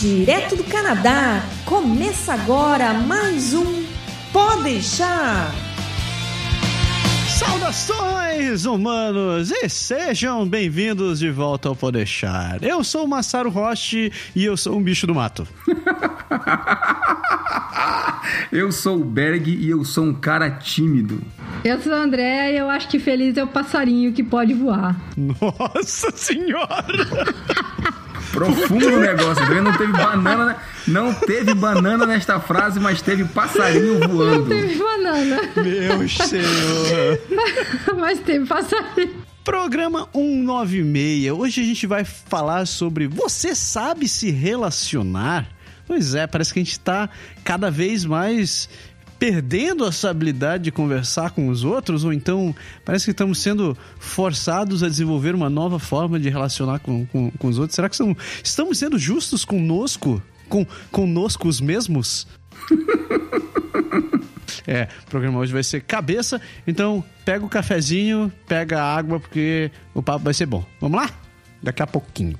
Direto do Canadá, começa agora mais um Pode deixar. Saudações, humanos, e sejam bem-vindos de volta ao Podeixar. Eu sou o Massaro Roche e eu sou um bicho do mato. eu sou o Berg e eu sou um cara tímido. Eu sou o André e eu acho que feliz é o passarinho que pode voar. Nossa senhora! Profundo o negócio, tá não teve banana, não teve banana nesta frase, mas teve passarinho voando. Não teve banana. Meu senhor. mas teve passarinho. Programa 196. Hoje a gente vai falar sobre você sabe se relacionar? Pois é, parece que a gente está cada vez mais perdendo essa habilidade de conversar com os outros, ou então parece que estamos sendo forçados a desenvolver uma nova forma de relacionar com, com, com os outros. Será que estamos, estamos sendo justos conosco? Com, conosco os mesmos? É, o programa hoje vai ser cabeça. Então, pega o cafezinho, pega a água, porque o papo vai ser bom. Vamos lá? Daqui a pouquinho.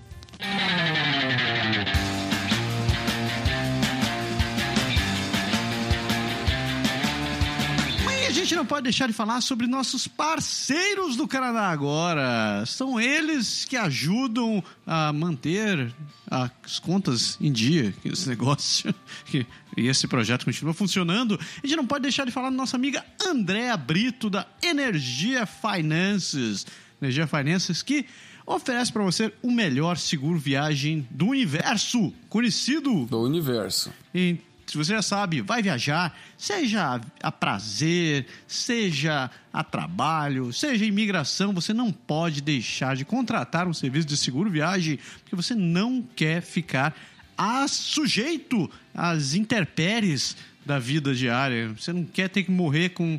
Não pode deixar de falar sobre nossos parceiros do Canadá agora. São eles que ajudam a manter as contas em dia, esse negócio, e esse projeto continua funcionando. A gente não pode deixar de falar da nossa amiga Andréa Brito, da Energia Finances. Energia Finances que oferece para você o melhor seguro viagem do universo, conhecido. Do universo. Então, se você já sabe, vai viajar, seja a prazer, seja a trabalho, seja imigração, você não pode deixar de contratar um serviço de seguro viagem, porque você não quer ficar a sujeito às intempéries da vida diária. Você não quer ter que morrer com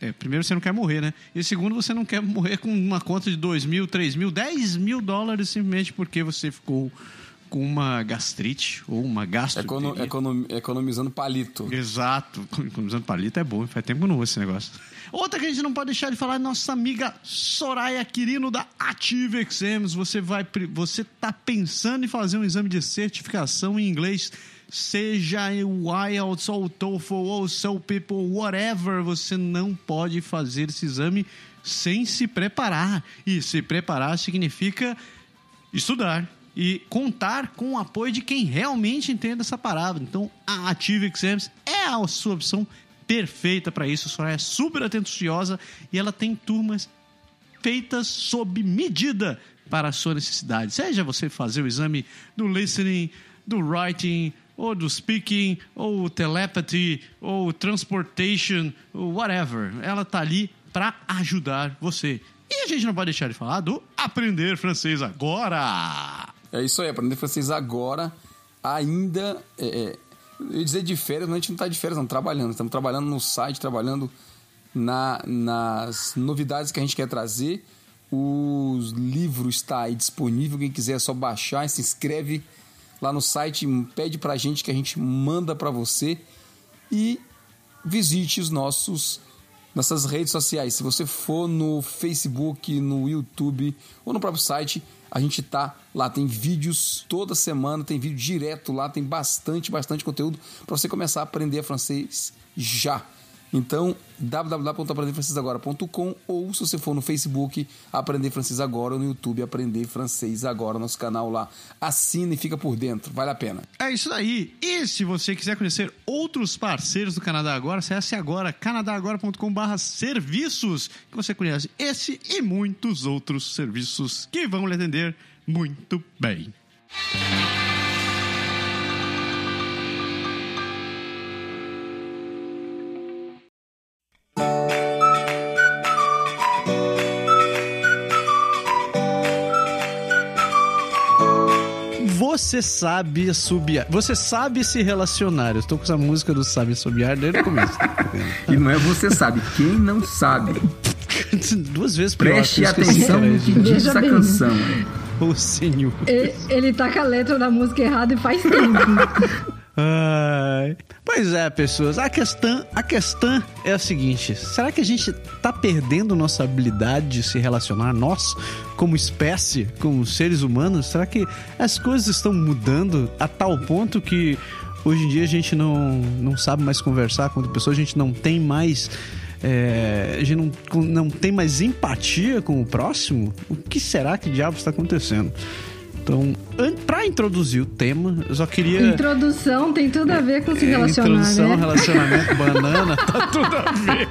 é, primeiro, você não quer morrer, né? E segundo, você não quer morrer com uma conta de 2 mil, 3 mil, 10 mil dólares simplesmente porque você ficou com uma gastrite ou uma gastro. Econo, econom, economizando palito. Exato. Economizando palito é bom. Faz tempo que não uso esse negócio. Outra que a gente não pode deixar de falar é nossa amiga Soraya Quirino da Ative Exams. Você vai, você tá pensando em fazer um exame de certificação em inglês, seja o IELTS ou o TOEFL ou o People, whatever, você não pode fazer esse exame sem se preparar. E se preparar significa estudar, e contar com o apoio de quem realmente entende essa palavra. Então, a Ative Exams é a sua opção perfeita para isso. Soraya é super atenciosa e ela tem turmas feitas sob medida para a sua necessidade. Seja você fazer o exame do listening, do writing, ou do speaking, ou telepathy, ou transportation, ou whatever. Ela está ali para ajudar você. E a gente não pode deixar de falar do aprender francês agora. É isso aí, aprender francês agora, ainda. É, é, eu ia dizer de férias, mas a gente não está de férias, não, trabalhando. Estamos trabalhando no site, trabalhando na, nas novidades que a gente quer trazer. O livro está aí disponível, quem quiser é só baixar, se inscreve lá no site, pede para a gente que a gente manda para você e visite os nossos nossas redes sociais. Se você for no Facebook, no YouTube ou no próprio site, a gente tá lá, tem vídeos toda semana, tem vídeo direto lá, tem bastante, bastante conteúdo para você começar a aprender francês já. Então, www.aprenderfrancesagora.com ou se você for no Facebook, Aprender Francês Agora, ou no YouTube, Aprender Francês Agora, nosso canal lá. Assina e fica por dentro, vale a pena. É isso daí. E se você quiser conhecer outros parceiros do Canadá Agora, acesse agora canadagora.com.br serviços, que você conhece esse e muitos outros serviços que vão lhe atender muito bem. Você sabe subiar. Você sabe se relacionar. Eu estou com essa música do Sabe Subiar desde o começo. e não é você sabe, quem não sabe. Duas vezes pior. Preste atenção no que diz essa canção. O senhor. Ele, ele tá com a letra da música errada e faz tempo. Ai. Pois é, pessoas. A questão, a questão é a seguinte: será que a gente tá perdendo nossa habilidade de se relacionar, nós, como espécie, como seres humanos? Será que as coisas estão mudando a tal ponto que hoje em dia a gente não, não sabe mais conversar com outra pessoa, a gente não tem mais. É, a gente não, não tem mais empatia com o próximo? O que será que diabo está acontecendo? Então, para introduzir o tema, eu só queria. Introdução tem tudo a ver com se relacionar, Introdução, né? relacionamento, banana, tá tudo a ver.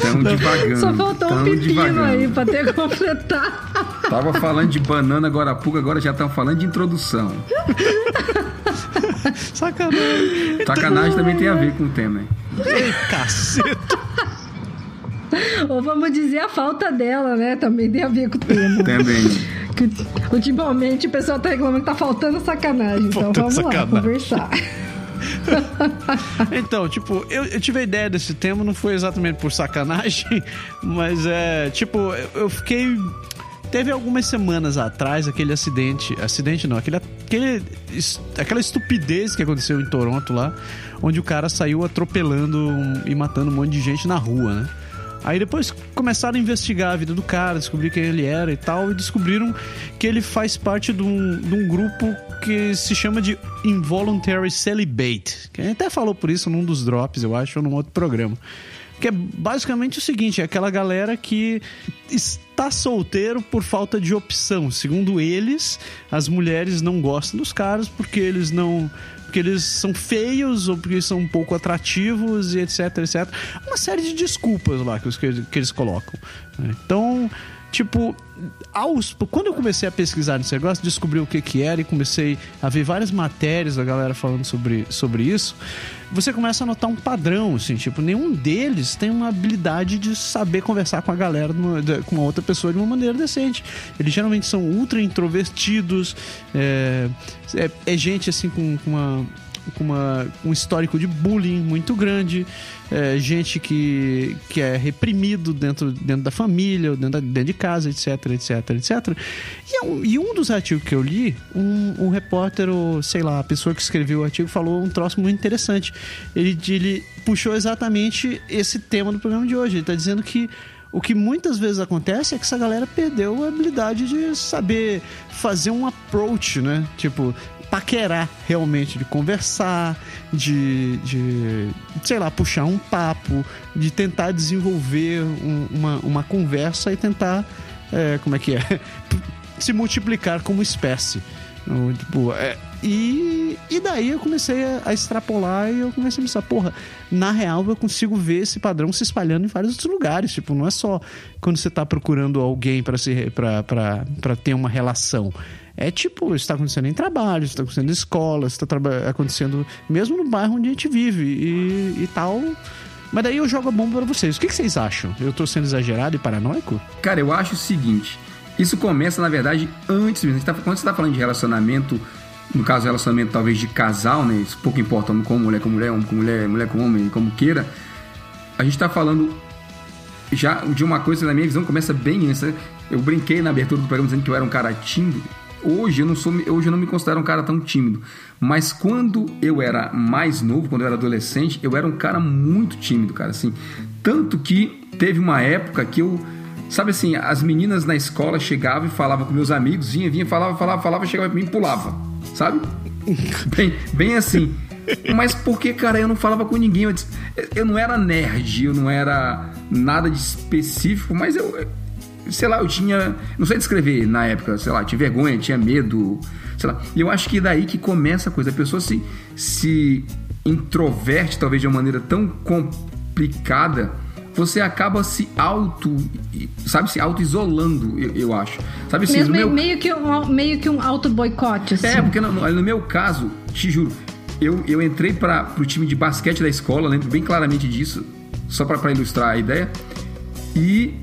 Tão devagando. Só faltou um pepino devagando. aí pra ter que completar. Tava falando de banana agora há pouco, agora já estão falando de introdução. Sacanagem. Sacanagem também tem a ver com o tema, hein? Ei, caceta. Ou vamos dizer a falta dela, né? Também tem a ver com o tema. Também. Que, ultimamente o pessoal tá reclamando que tá faltando sacanagem. Então Faltando vamos sacanagem. lá, conversar. Então, tipo, eu, eu tive a ideia desse tema, não foi exatamente por sacanagem, mas é, tipo, eu, eu fiquei. Teve algumas semanas atrás aquele acidente. Acidente não, aquele, aquele, aquela estupidez que aconteceu em Toronto lá, onde o cara saiu atropelando e matando um monte de gente na rua, né? Aí depois começaram a investigar a vida do cara, descobrir quem ele era e tal, e descobriram que ele faz parte de um, de um grupo que se chama de Involuntary Celibate. Que até falou por isso num dos drops, eu acho, ou num outro programa. Que é basicamente o seguinte: é aquela galera que está solteiro por falta de opção. Segundo eles, as mulheres não gostam dos caras porque eles não. Porque eles são feios ou porque são um pouco atrativos e etc, etc. Uma série de desculpas lá que, os, que eles colocam. né? Então, tipo, aos, quando eu comecei a pesquisar nesse negócio, descobri o que que era e comecei a ver várias matérias da galera falando sobre, sobre isso, você começa a notar um padrão, assim, tipo, nenhum deles tem uma habilidade de saber conversar com a galera, com uma outra pessoa de uma maneira decente. Eles geralmente são ultra introvertidos, é, é, é gente, assim, com, com uma com uma, um histórico de bullying muito grande, é, gente que, que é reprimido dentro, dentro da família, dentro, da- dentro de casa, etc, etc, etc. E, é um, e um dos artigos que eu li, um, um repórter, ou sei lá, a pessoa que escreveu o artigo falou um troço muito interessante. Ele, ele puxou exatamente esse tema do programa de hoje. Ele está dizendo que o que muitas vezes acontece é que essa galera perdeu a habilidade de saber fazer um approach, né? Tipo, paquerar realmente, de conversar, de, de sei lá, puxar um papo, de tentar desenvolver um- uma, uma conversa e tentar, é, como é que é? Se multiplicar como espécie. Tipo, é, e, e daí eu comecei a, a extrapolar e eu comecei a pensar, porra, na real eu consigo ver esse padrão se espalhando em vários outros lugares. Tipo, não é só quando você tá procurando alguém para ter uma relação. É tipo, isso tá acontecendo em trabalho, isso tá acontecendo em escola, tá traba- acontecendo mesmo no bairro onde a gente vive e, e tal. Mas daí eu jogo a bomba pra vocês. O que, que vocês acham? Eu tô sendo exagerado e paranoico? Cara, eu acho o seguinte: isso começa, na verdade, antes mesmo. Tá- quando você tá falando de relacionamento, no caso, relacionamento talvez de casal, né? Isso pouco importa como mulher com mulher, homem com mulher, mulher com homem, como queira. A gente tá falando já de uma coisa, na minha visão, começa bem antes. né? Eu brinquei na abertura do programa dizendo que eu era um cara tímido. Hoje eu não sou, hoje eu não me considero um cara tão tímido. Mas quando eu era mais novo, quando eu era adolescente, eu era um cara muito tímido, cara, assim. Tanto que teve uma época que eu Sabe assim, as meninas na escola chegavam e falavam com meus amigos, vinha, vinha, falava, falava, falava, chegava pra mim e pulava, sabe? Bem, bem assim. Mas porque, cara, eu não falava com ninguém. Eu, disse- eu não era nerd, eu não era nada de específico, mas eu, sei lá, eu tinha. Não sei descrever na época, sei lá, tinha vergonha, tinha medo, sei lá. E eu acho que é daí que começa a coisa. A pessoa se, se introverte, talvez de uma maneira tão complicada, você acaba se auto. Sabe, se auto-isolando, eu, eu acho. Sabe assim, Mesmo meu... meio, que um, meio que um auto-boicote, assim. É, porque no, no- meu caso, te juro, eu, eu entrei para pro time de basquete da escola, lembro bem claramente disso, só pra ilustrar a ideia. E,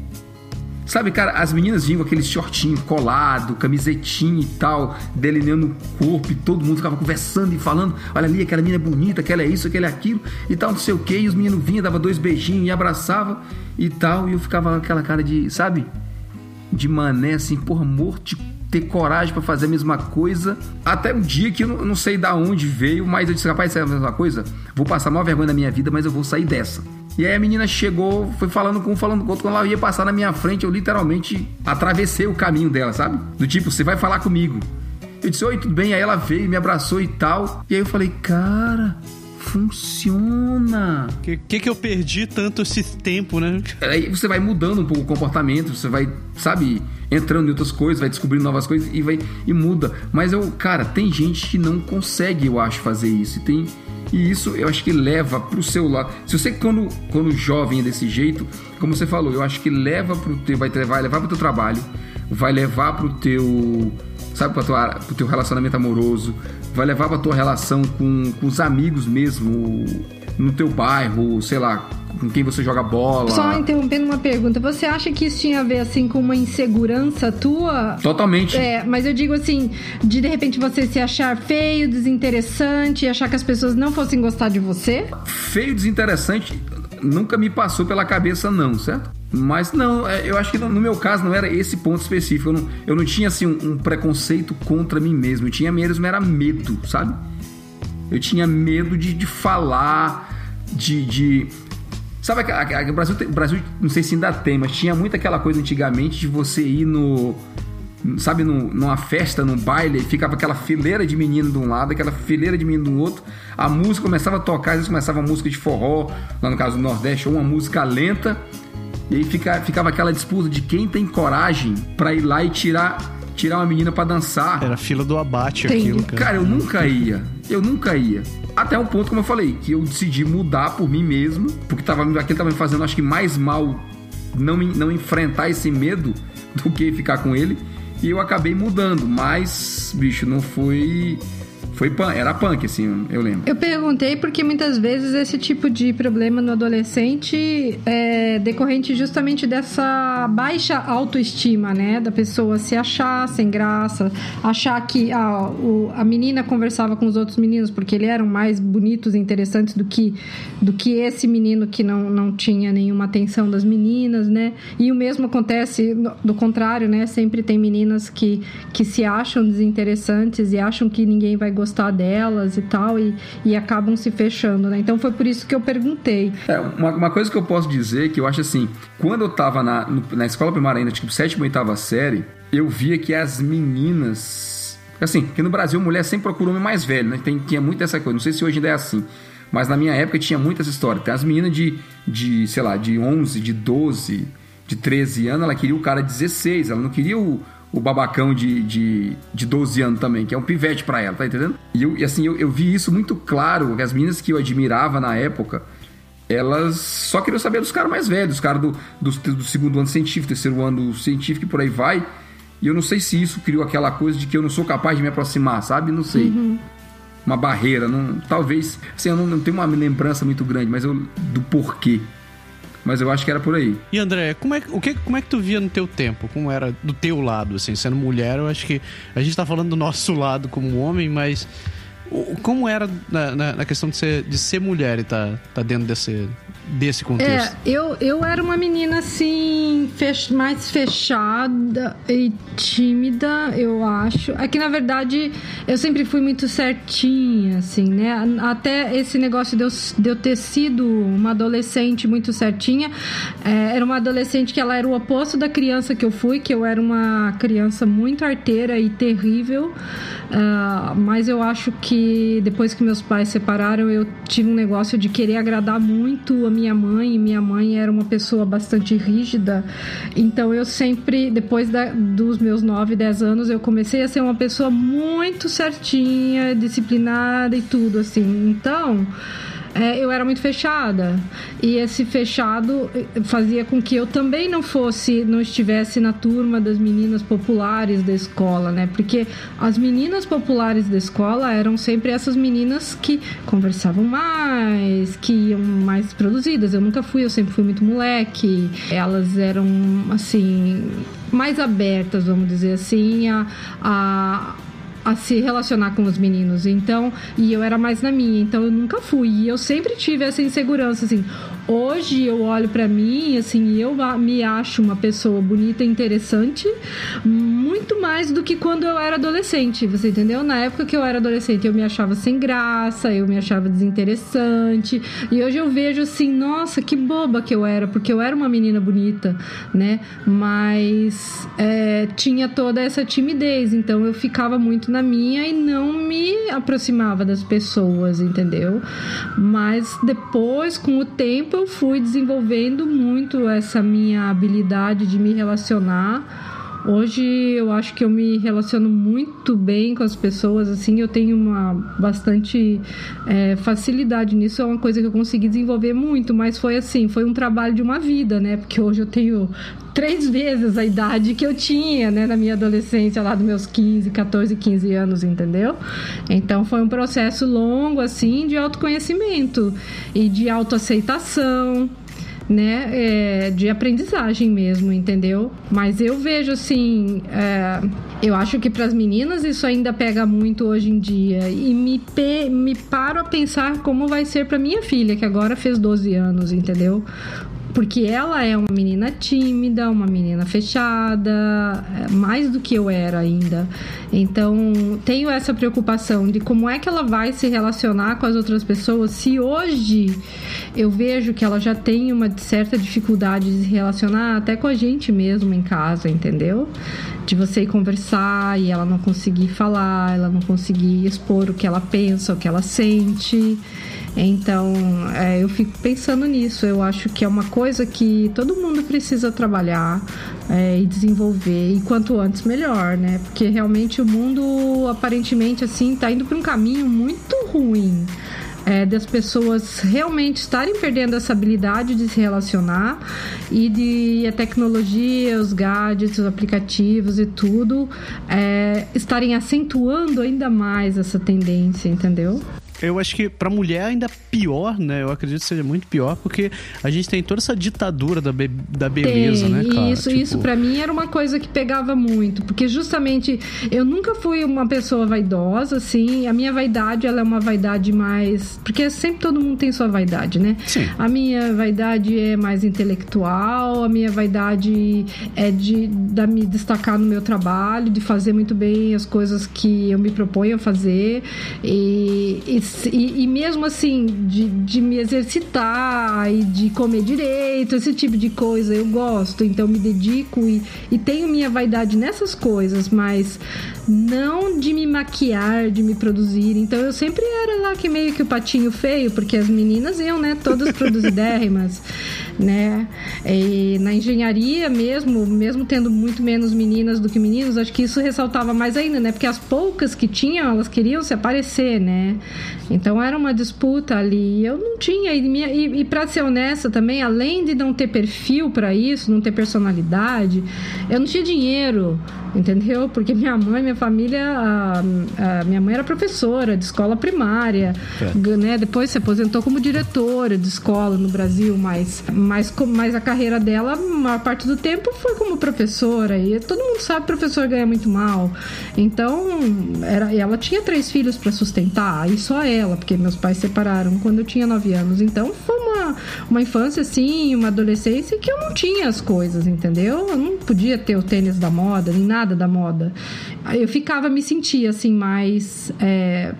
sabe, cara, as meninas vinham com aquele shortinho colado, camisetinha e tal, delineando o corpo, e todo mundo ficava conversando e falando: olha ali, aquela menina é bonita, aquela é isso, aquela é aquilo, e tal, não sei o que. E os meninos vinham, dava dois beijinhos e abraçava e tal, e eu ficava com aquela cara de, sabe? de mané, assim, porra, morto de ter coragem para fazer a mesma coisa. Até um dia que eu não, não sei da onde veio, mas eu disse, rapaz, é a mesma coisa? Vou passar a maior vergonha da minha vida, mas eu vou sair dessa. E aí a menina chegou, foi falando com um, falando com outro. Quando ela ia passar na minha frente, eu literalmente atravessei o caminho dela, sabe? Do tipo, você vai falar comigo. Eu disse, oi, tudo bem? Aí ela veio, me abraçou e tal. E aí eu falei, cara, funciona. O que, que, que eu perdi tanto esse tempo, né? Aí você vai mudando um pouco o comportamento, você vai, sabe, entrando em outras coisas, vai descobrindo novas coisas e vai e muda. Mas eu, cara, tem gente que não consegue, eu acho, fazer isso. E tem e isso eu acho que leva pro seu lado. Se você quando quando jovem é desse jeito, como você falou, eu acho que leva pro teu vai levar, levar pro teu trabalho, vai levar pro teu sabe, pro teu relacionamento amoroso, vai levar pra tua relação com, com os amigos mesmo, no teu bairro, sei lá, com quem você joga bola. Só interrompendo uma pergunta, você acha que isso tinha a ver assim com uma insegurança tua? Totalmente. É, mas eu digo assim, de de repente você se achar feio, desinteressante, achar que as pessoas não fossem gostar de você? Feio, desinteressante, nunca me passou pela cabeça não, certo? Mas não, é, eu acho que no meu caso não era esse ponto específico. Eu não, eu não tinha assim um, um preconceito contra mim mesmo. Eu tinha mesmo era medo, sabe? Eu tinha medo de, de falar, de, de Sabe, a, a, a, o, Brasil, o Brasil, não sei se ainda tem, mas tinha muito aquela coisa antigamente de você ir no. Sabe, no, numa festa, num baile, ficava aquela fileira de menino de um lado, aquela fileira de menino do outro. A música começava a tocar, às vezes começava uma música de forró, lá no caso do Nordeste, ou uma música lenta. E aí fica, ficava aquela disputa de quem tem coragem para ir lá e tirar tirar uma menina para dançar. Era fila do abate aquilo, cara. Cara, eu nunca ia. Eu nunca ia. Até um ponto, como eu falei, que eu decidi mudar por mim mesmo, porque tava, aquilo tava me fazendo, acho que mais mal não, não enfrentar esse medo do que ficar com ele. E eu acabei mudando, mas, bicho, não foi foi punk, era punk, assim, eu lembro. Eu perguntei porque muitas vezes esse tipo de problema no adolescente é decorrente justamente dessa baixa autoestima, né? Da pessoa se achar sem graça, achar que ah, o, a menina conversava com os outros meninos porque eles eram mais bonitos e interessantes do que, do que esse menino que não, não tinha nenhuma atenção das meninas, né? E o mesmo acontece do contrário, né? Sempre tem meninas que, que se acham desinteressantes e acham que ninguém vai gostar gostar delas e tal, e, e acabam se fechando, né? Então foi por isso que eu perguntei. É, uma, uma coisa que eu posso dizer que eu acho assim, quando eu tava na, na escola primária ainda, tipo, sétima, oitava série, eu via que as meninas. Assim, que no Brasil mulher sempre procura homem mais velho, né? Tem, tinha muito essa coisa. Não sei se hoje ainda é assim. Mas na minha época tinha muita essa história. Tem as meninas de, de, sei lá, de 11, de 12, de 13 anos, ela queria o cara de 16, ela não queria o, o babacão de, de, de 12 anos também, que é um pivete para ela, tá entendendo? E, eu, e assim, eu, eu vi isso muito claro, que as meninas que eu admirava na época, elas só queriam saber dos caras mais velhos, os caras do, do, do, segundo ano científico, terceiro ano científico e por aí vai. E eu não sei se isso criou aquela coisa de que eu não sou capaz de me aproximar, sabe? Não sei. Uhum. Uma barreira, não, talvez. Assim, eu não, não tenho uma lembrança muito grande, mas eu, do porquê. Mas eu acho que era por aí. E André, como é, o que, como é que tu via no teu tempo? Como era do teu lado, assim, sendo mulher? Eu acho que a gente tá falando do nosso lado como homem, mas como era na, na, na questão de ser, de ser mulher e tá, tá dentro desse, desse contexto? É, eu, eu era uma menina assim, fech, mais fechada e tímida, eu acho. É que na verdade eu sempre fui muito certinha, assim, né? Até esse negócio de eu, de eu ter sido uma adolescente muito certinha, é, era uma adolescente que ela era o oposto da criança que eu fui, que eu era uma criança muito arteira e terrível, uh, mas eu acho que depois que meus pais separaram, eu tive um negócio de querer agradar muito a minha mãe, minha mãe era uma pessoa bastante rígida, então eu sempre, depois da, dos meus 9, 10 anos, eu comecei a ser uma pessoa muito certinha, disciplinada e tudo, assim. Então é, eu era muito fechada. E esse fechado fazia com que eu também não fosse, não estivesse na turma das meninas populares da escola, né? Porque as meninas populares da escola eram sempre essas meninas que conversavam mais, que iam mais produzidas. Eu nunca fui, eu sempre fui muito moleque. Elas eram, assim, mais abertas, vamos dizer assim, a, a a se relacionar com os meninos. Então, e eu era mais na minha, então eu nunca fui. E eu sempre tive essa insegurança, assim. Hoje eu olho para mim, assim, eu me acho uma pessoa bonita e interessante, muito mais do que quando eu era adolescente, você entendeu? Na época que eu era adolescente, eu me achava sem graça, eu me achava desinteressante, e hoje eu vejo assim, nossa, que boba que eu era, porque eu era uma menina bonita, né? Mas é, tinha toda essa timidez, então eu ficava muito na minha e não me aproximava das pessoas, entendeu? Mas depois, com o tempo, eu fui desenvolvendo muito essa minha habilidade de me relacionar. Hoje eu acho que eu me relaciono muito bem com as pessoas, assim, eu tenho uma bastante é, facilidade nisso, é uma coisa que eu consegui desenvolver muito, mas foi assim, foi um trabalho de uma vida, né? Porque hoje eu tenho três vezes a idade que eu tinha, né, na minha adolescência, lá dos meus 15, 14, 15 anos, entendeu? Então foi um processo longo, assim, de autoconhecimento e de autoaceitação né, é, de aprendizagem mesmo, entendeu? Mas eu vejo assim, é, eu acho que para as meninas isso ainda pega muito hoje em dia e me, pe, me paro a pensar como vai ser para minha filha que agora fez 12 anos, entendeu? Porque ela é uma menina tímida, uma menina fechada, é, mais do que eu era ainda. Então, tenho essa preocupação de como é que ela vai se relacionar com as outras pessoas se hoje eu vejo que ela já tem uma certa dificuldade de se relacionar até com a gente mesmo em casa, entendeu? De você ir conversar e ela não conseguir falar, ela não conseguir expor o que ela pensa, o que ela sente. Então, é, eu fico pensando nisso. Eu acho que é uma coisa que todo mundo precisa trabalhar é, e desenvolver. E quanto antes, melhor, né? Porque realmente o mundo, aparentemente, assim, está indo para um caminho muito ruim. É, das pessoas realmente estarem perdendo essa habilidade de se relacionar e de a tecnologia, os gadgets, os aplicativos e tudo é, estarem acentuando ainda mais essa tendência, entendeu? Eu acho que pra mulher ainda pior, né? Eu acredito que seja muito pior, porque a gente tem toda essa ditadura da, be da beleza, tem, né, cara? Isso, tipo... isso pra mim era uma coisa que pegava muito, porque justamente eu nunca fui uma pessoa vaidosa, assim, a minha vaidade, ela é uma vaidade mais... Porque sempre todo mundo tem sua vaidade, né? Sim. A minha vaidade é mais intelectual, a minha vaidade é de, de me destacar no meu trabalho, de fazer muito bem as coisas que eu me proponho a fazer e, e e, e mesmo assim, de, de me exercitar e de comer direito, esse tipo de coisa, eu gosto, então me dedico e, e tenho minha vaidade nessas coisas, mas não de me maquiar, de me produzir. Então eu sempre era lá que meio que o patinho feio, porque as meninas iam, né, todas produzidérrimas, né? E na engenharia mesmo, mesmo tendo muito menos meninas do que meninos, acho que isso ressaltava mais ainda, né? Porque as poucas que tinham, elas queriam se aparecer, né? Então era uma disputa ali. Eu não tinha, e, minha, e, e para ser honesta também, além de não ter perfil para isso, não ter personalidade, eu não tinha dinheiro entendeu? Porque minha mãe, minha família, a, a minha mãe era professora de escola primária, é. né? Depois se aposentou como diretora de escola no Brasil, mas, mas, mas a carreira dela, a maior parte do tempo foi como professora e todo mundo sabe que professor ganha muito mal. Então, era, ela tinha três filhos para sustentar e só ela, porque meus pais separaram quando eu tinha nove anos. Então, foi uma, uma infância assim, uma adolescência que eu não tinha as coisas, entendeu? Eu não podia ter o tênis da moda nem nada nada da moda. Eu ficava, me sentia assim, mais. É,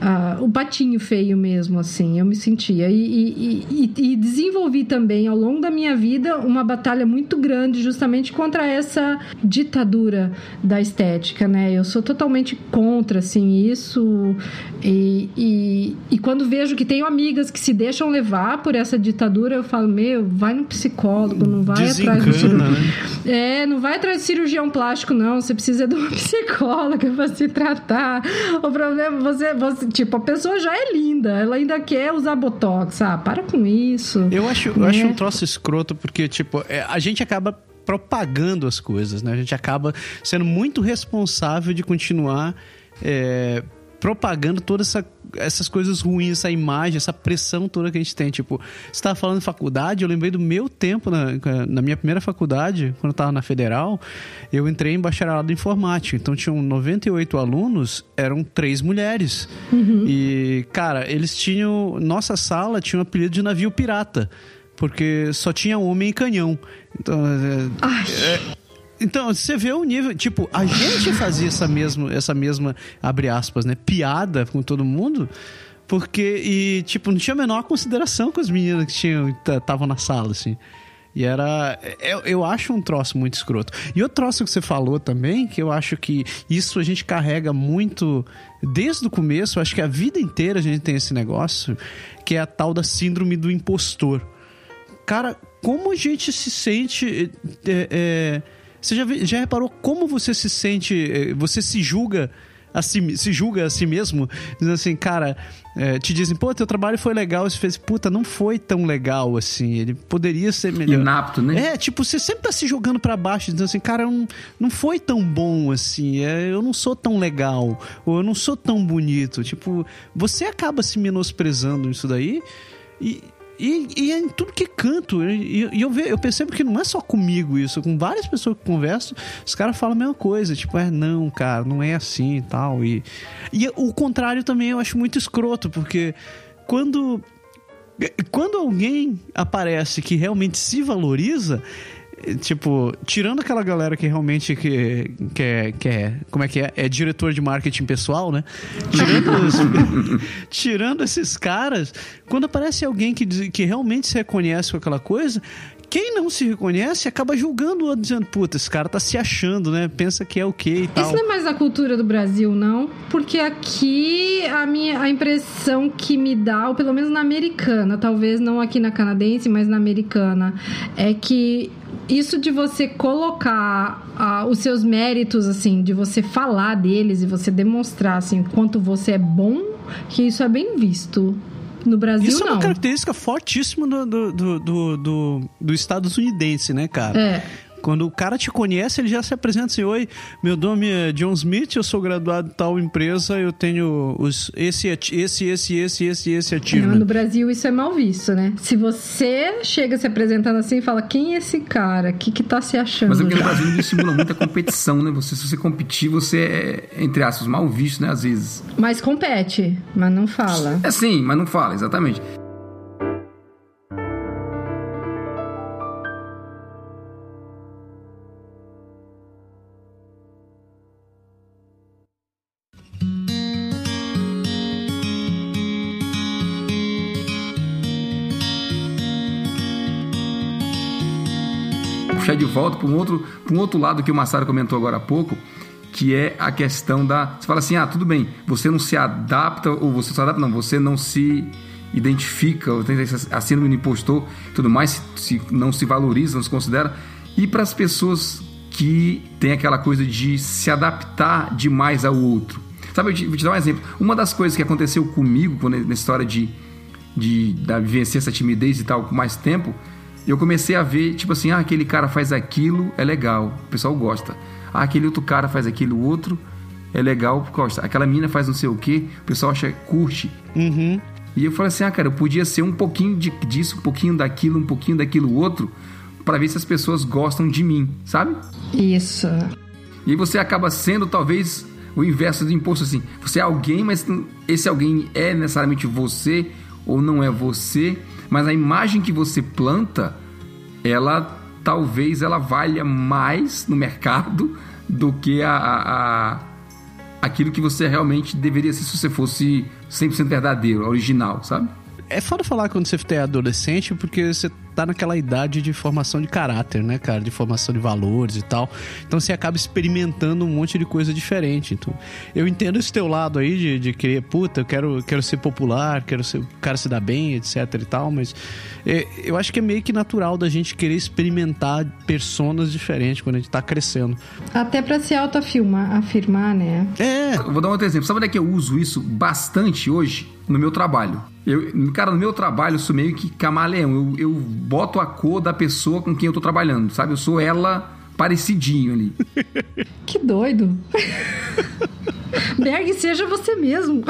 uh, o patinho feio mesmo, assim, eu me sentia. E, e, e, e, desenvolvi também, ao longo da minha vida, uma batalha muito grande justamente contra essa ditadura da estética, né? Eu sou totalmente contra, assim, isso. E, e, quando vejo que tenho amigas que se deixam levar por essa ditadura, eu falo, meu, vai no psicólogo, não vai Desencana, atrás do cirurgião. Né? É, não vai atrás de cirurgião plástico, não. Você precisa de uma psicóloga para se tratar. O problema, você, você Tipo, a pessoa já é linda, ela ainda quer usar botox. Ah, para com isso. Eu acho, né? eu acho um troço escroto, porque, tipo, é, a gente acaba propagando as coisas, né? A gente acaba sendo muito responsável de continuar é, propagando toda essa essas coisas ruins, essa imagem, essa pressão toda que a gente tem. Tipo, você estava falando de faculdade, eu lembrei do meu tempo na, na minha primeira faculdade, quando eu estava na federal, eu entrei em bacharelado em informática. Então tinham 98 alunos, eram três mulheres. Uhum. E, cara, eles tinham. Nossa sala tinha um apelido de navio pirata porque só tinha homem e canhão. Então, é, então você vê o nível, tipo, a gente fazia essa mesma, essa mesma abre aspas, né, piada com todo mundo. Porque, e, tipo, não tinha a menor consideração com as meninas que tinham estavam na sala, assim. E era. Eu, eu acho um troço muito escroto. E outro troço que você falou também, que eu acho que isso a gente carrega muito desde o começo, acho que a vida inteira a gente tem esse negócio, que é a tal da síndrome do impostor. Cara, como a gente se sente. É, é, você já, já reparou como você se sente. É, você se julga a si, se julga a si mesmo, dizendo assim, cara, é, te dizem, pô, teu trabalho foi legal, você fez, puta, não foi tão legal assim, ele poderia ser melhor. Inapto, né? É, tipo, você sempre tá se jogando para baixo, dizendo assim, cara, não, não foi tão bom assim, é, eu não sou tão legal, ou eu não sou tão bonito. Tipo, você acaba se menosprezando isso daí e e, e é em tudo que canto. E, e eu, ve, eu percebo que não é só comigo isso. Com várias pessoas que converso, os caras falam a mesma coisa. Tipo, é, não, cara, não é assim e tal. E, e o contrário também eu acho muito escroto, porque quando. Quando alguém aparece que realmente se valoriza, tipo, tirando aquela galera que realmente que, que, é, que é, como é que é? É diretor de marketing pessoal, né? Tirando, os, tirando esses caras, quando aparece alguém que, que realmente se reconhece com aquela coisa, quem não se reconhece acaba julgando o outro, dizendo, puta, esse cara tá se achando, né? Pensa que é o okay e tal. Isso não é mais da cultura do Brasil, não. Porque aqui a minha a impressão que me dá, ou pelo menos na americana, talvez não aqui na canadense, mas na americana, é que isso de você colocar os seus méritos, assim, de você falar deles e você demonstrar, assim, quanto você é bom, que isso é bem visto. No Brasil, Isso não. é uma característica fortíssima do, do, do, do, do, estadunidense, né, cara? É. Quando o cara te conhece, ele já se apresenta assim: Oi, meu nome é John Smith, eu sou graduado em tal empresa, eu tenho os, esse, esse, esse, esse, esse, esse ativo. no Brasil isso é mal visto, né? Se você chega se apresentando assim e fala: Quem é esse cara? O que, que tá se achando? Mas é porque no Brasil ele estimula muita competição, né? Você, se você competir, você é, entre aspas, mal visto, né? Às vezes. Mas compete, mas não fala. É sim, mas não fala, exatamente. Volta para um outro, um outro lado que o Massaro comentou agora há pouco, que é a questão da. Você fala assim, ah, tudo bem, você não se adapta, ou você se adapta, não, você não se identifica, ou tem a síndrome do impostor tudo mais, se, não se valoriza, não se considera. E para as pessoas que têm aquela coisa de se adaptar demais ao outro. Sabe, eu te, vou te dar um exemplo. Uma das coisas que aconteceu comigo quando, nessa história de, de da vivencer essa timidez e tal com mais tempo eu comecei a ver, tipo assim, ah, aquele cara faz aquilo, é legal, o pessoal gosta. Ah, aquele outro cara faz aquilo, outro é legal, gosta. Aquela mina faz não sei o que, o pessoal acha, curte. Uhum. E eu falei assim, ah, cara, eu podia ser um pouquinho de, disso, um pouquinho daquilo, um pouquinho daquilo outro, para ver se as pessoas gostam de mim, sabe? Isso. E você acaba sendo, talvez, o inverso do imposto, assim. Você é alguém, mas esse alguém é necessariamente você ou não é você mas a imagem que você planta, ela talvez ela valha mais no mercado do que a, a, a aquilo que você realmente deveria ser se você fosse 100% verdadeiro, original, sabe? É foda falar quando você é adolescente, porque você tá naquela idade de formação de caráter, né, cara? De formação de valores e tal. Então você acaba experimentando um monte de coisa diferente. Então, eu entendo esse teu lado aí de, de querer, puta, eu quero, quero ser popular, quero ser, o cara se dar bem, etc e tal, mas é, eu acho que é meio que natural da gente querer experimentar personas diferentes quando a gente tá crescendo. Até pra se autoafirmar, afirmar, né? É. Eu vou dar um outro exemplo. Sabe onde é que eu uso isso bastante hoje? No meu trabalho. Eu, cara, no meu trabalho eu sou meio que camaleão. Eu, eu boto a cor da pessoa com quem eu tô trabalhando, sabe? Eu sou ela parecidinho ali. Que doido. Berg, seja você mesmo.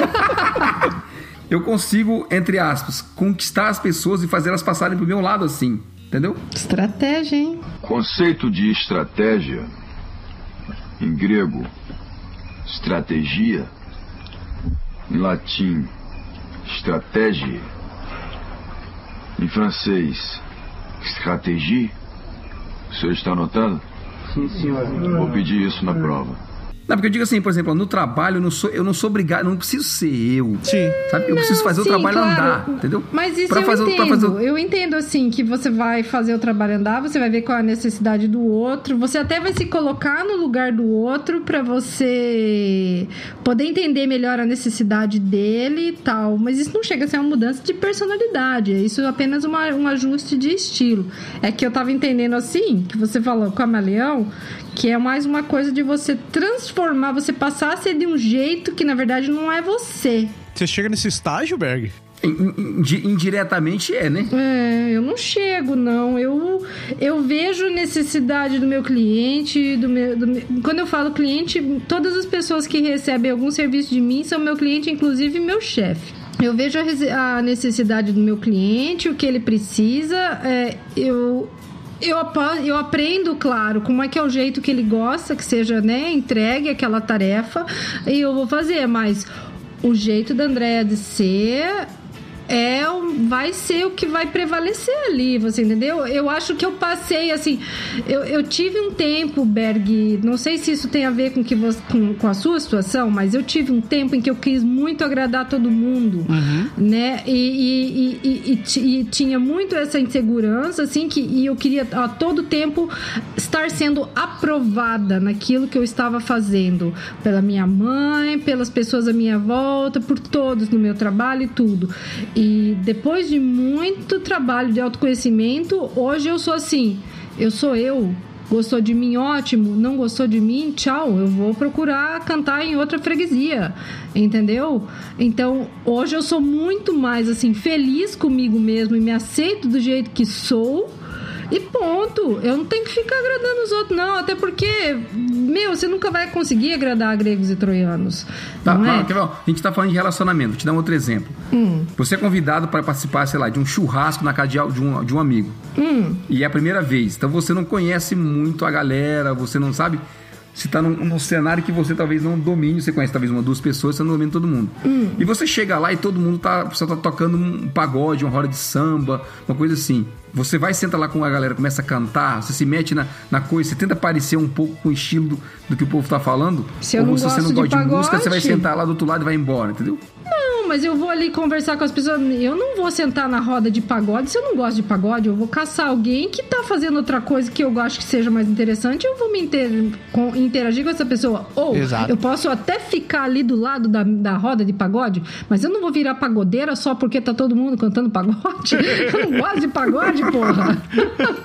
eu consigo, entre aspas, conquistar as pessoas e fazer elas passarem pro meu lado assim, entendeu? Estratégia, hein? Conceito de estratégia, em grego, estratégia, em latim, estratégia Em francês, stratégie. O senhor está anotando? Sim, senhor. Vou pedir isso na prova. Não, porque eu digo assim, por exemplo, no trabalho eu não sou, eu não sou obrigado, não preciso ser eu. Sim. Sabe? Eu preciso fazer Sim, o trabalho claro. andar, entendeu? Mas isso Pra eu fazer entendo. fazer Eu entendo, assim, que você vai fazer o trabalho andar, você vai ver qual é a necessidade do outro, você até vai se colocar no lugar do outro pra você poder entender melhor a necessidade dele e tal. Mas isso não chega a ser uma mudança de personalidade, isso é apenas uma, um ajuste de estilo. É que eu tava entendendo assim, que você falou camaleão, que é mais uma coisa de você transformar, você passar a ser de um jeito que na verdade não é você. Você chega nesse estágio, Berg? In- indi- indiretamente é, né? É, eu não chego, não. Eu, eu vejo necessidade do meu cliente, do meu, do meu- Quando eu falo cliente, todas as pessoas que recebem algum serviço de mim são meu cliente, inclusive meu chefe. Eu vejo a, a necessidade do meu cliente, o que ele precisa. é, eu, eu, eu aprendo, claro, como é que é o jeito que ele gosta, que seja né, entregue aquela tarefa, e eu vou fazer, mas o jeito da Andrea de ser é vai ser o que vai prevalecer ali, você entendeu? Eu acho que eu passei assim, eu, eu tive um tempo, Berg, não sei se isso tem a ver com que você, com, com a sua situação, mas eu tive um tempo em que eu quis muito agradar todo mundo, né? E, e, e, e tinha muito essa insegurança, assim, que e eu queria a todo tempo estar sendo aprovada naquilo que eu estava fazendo pela minha mãe, pelas pessoas à minha volta, por todos no meu trabalho e tudo. E depois de muito trabalho de autoconhecimento, hoje eu sou assim, eu sou eu. Gostou de mim, ótimo. Não gostou de mim, tchau. Eu vou procurar cantar em outra freguesia, entendeu? Então, hoje eu sou muito mais assim feliz comigo mesmo e me aceito do jeito que sou. E ponto. Eu não tenho que ficar agradando os outros, não. Até porque, meu, você nunca vai conseguir agradar gregos e troianos. Tá, não não, é? ó, a gente tá falando de relacionamento. Vou te dar um outro exemplo. Hum. Você é convidado para participar, sei lá, de um churrasco na casa de um, de um amigo. Hum. E é a primeira vez. Então você não conhece muito a galera, você não sabe se tá num, num cenário que você talvez não domine. Você conhece talvez uma, duas pessoas, você não domina todo mundo. Hum. E você chega lá e todo mundo tá. Você tá tocando um pagode, uma roda de samba, uma coisa assim. Você vai, senta lá com a galera, começa a cantar, você se mete na, na coisa, você tenta parecer um pouco com o estilo do, do que o povo tá falando. Se eu Ou você gosto não de gosta de, música, você vai sentar lá do outro lado e vai embora, entendeu? Não, mas eu vou ali conversar com as pessoas. Eu não vou sentar na roda de pagode. Se eu não gosto de pagode, eu vou caçar alguém que tá fazendo outra coisa que eu gosto que seja mais interessante. Eu vou me inter- com- interagir com essa pessoa. Ou Exato. eu posso até ficar ali do lado da, da roda de pagode, mas eu não vou virar pagodeira só porque tá todo mundo cantando pagode. Eu não gosto de pagode, porra.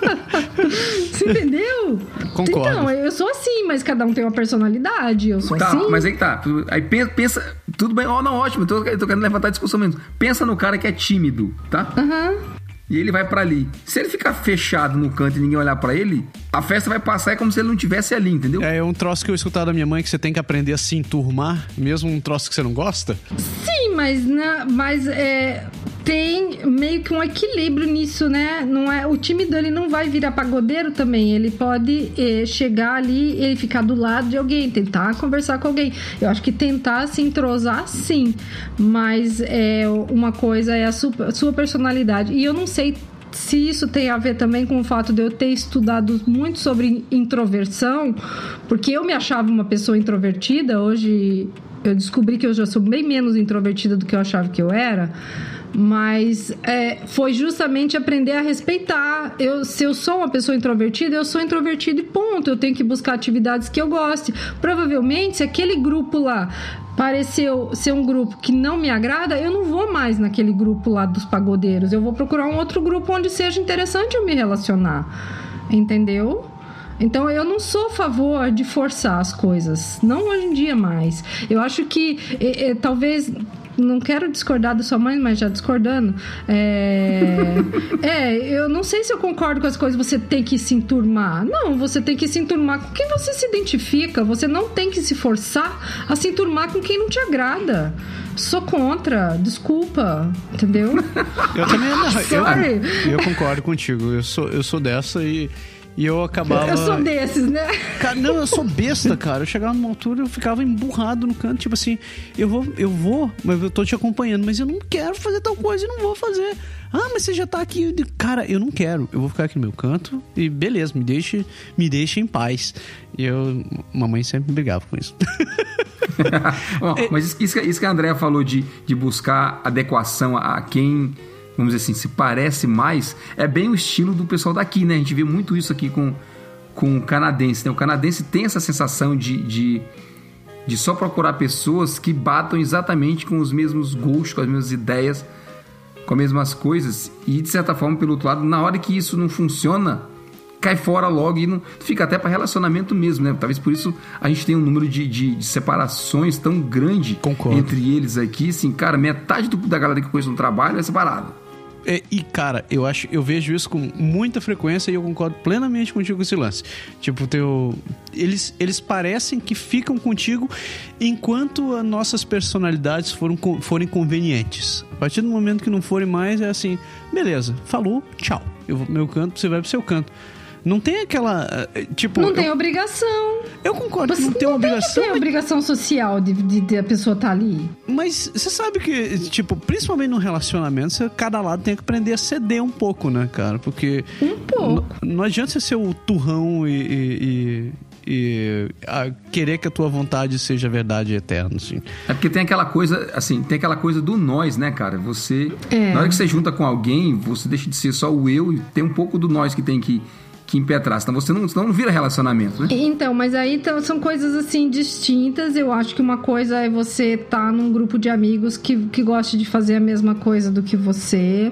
Você entendeu? Concordo. Então, eu sou assim, mas cada um tem uma personalidade. Eu sou Tá, assim. mas aí que tá. Aí pensa, tudo bem, ó, não, ótimo, eu tô, eu tô querendo levantar a discussão mesmo. Pensa no cara que é tímido, tá? Aham. E ele vai pra ali. Se ele ficar fechado no canto e ninguém olhar pra ele, a festa vai passar é como se ele não tivesse ali, entendeu? É um troço que eu escutava da minha mãe que você tem que aprender a se enturmar, mesmo um troço que você não gosta. Sim, mas, na, mas é, tem meio que um equilíbrio nisso, né? Não é, o time dele não vai virar pagodeiro também. Ele pode é, chegar ali, ele ficar do lado de alguém, tentar conversar com alguém. Eu acho que tentar se entrosar, sim. Mas é, uma coisa é a sua, a sua personalidade. E eu não sei se isso tem a ver também com o fato de eu ter estudado muito sobre introversão, porque eu me achava uma pessoa introvertida, hoje eu descobri que eu já sou bem menos introvertida do que eu achava que eu era. Mas é, foi justamente aprender a respeitar. Eu, se eu sou uma pessoa introvertida, eu sou introvertida e ponto. Eu tenho que buscar atividades que eu goste. Provavelmente, se aquele grupo lá pareceu ser um grupo que não me agrada, eu não vou mais naquele grupo lá dos pagodeiros. Eu vou procurar um outro grupo onde seja interessante eu me relacionar. Entendeu? Então eu não sou a favor de forçar as coisas, não hoje em dia mais. Eu acho que talvez não quero discordar da sua mãe, mas já discordando. É... é, eu não sei se eu concordo com as coisas. Você tem que se enturmar. Não, você tem que se enturmar com quem você se identifica. Você não tem que se forçar a se enturmar com quem não te agrada. Sou contra, desculpa, entendeu? Eu também não. Sorry. Eu, eu concordo contigo. Eu sou, eu sou dessa e E eu acabava. Eu sou desses, né? Cara, não, eu sou besta, cara. Eu chegava numa altura eu ficava emburrado no canto, tipo assim, eu vou, eu vou, mas eu tô te acompanhando, mas eu não quero fazer tal coisa e não vou fazer. Ah, mas você já tá aqui. Cara, eu não quero. Eu vou ficar aqui no meu canto e beleza, me deixe, me deixe em paz. E eu, mamãe sempre me brigava com isso. Bom, mas isso, isso, isso que a Andrea falou de, de buscar adequação a quem vamos dizer assim, se parece mais, é bem o estilo do pessoal daqui, né? A gente vê muito isso aqui com, com o canadense, né? O canadense tem essa sensação de, de, de só procurar pessoas que batam exatamente com os mesmos gostos, com as mesmas ideias, com as mesmas coisas. E, de certa forma, pelo outro lado, na hora que isso não funciona, cai fora logo e não fica até para relacionamento mesmo, né? Talvez por isso a gente tenha um número de, de, de separações tão grande Concordo. entre eles aqui. Assim, cara, metade do, da galera que eu conheço no trabalho é separada. É, e, cara, eu acho, eu vejo isso com muita frequência e eu concordo plenamente contigo com esse lance. Tipo, teu. Eles, eles parecem que ficam contigo enquanto as nossas personalidades foram, forem convenientes. A partir do momento que não forem mais, é assim, beleza, falou, tchau. Eu vou pro meu canto, você vai pro seu canto. Não tem aquela. Eh, tipo. Não eu, tem obrigação. Eu concordo Você que não tem não obrigação. Tem mas- obrigação social de, de, de a pessoa estar ali. Mas você sabe que, tipo, principalmente no relacionamento, você, cada lado tem que aprender a ceder um pouco, né, cara? Porque. Um pouco. Não adianta você ser o turrão e. e- e- e, querer que a tua vontade seja verdade eterna, assim. É porque tem aquela coisa, assim, tem aquela coisa do nós, né, cara? Você. É. Na hora que você junta com alguém, você deixa de ser só o eu e tem um pouco do nós que tem que, que impetrar. Senão você não, senão não vira relacionamento, né? Então, mas aí então, são coisas assim distintas. Eu acho que uma coisa é você estar num grupo de amigos que, que gosta de fazer a mesma coisa do que você.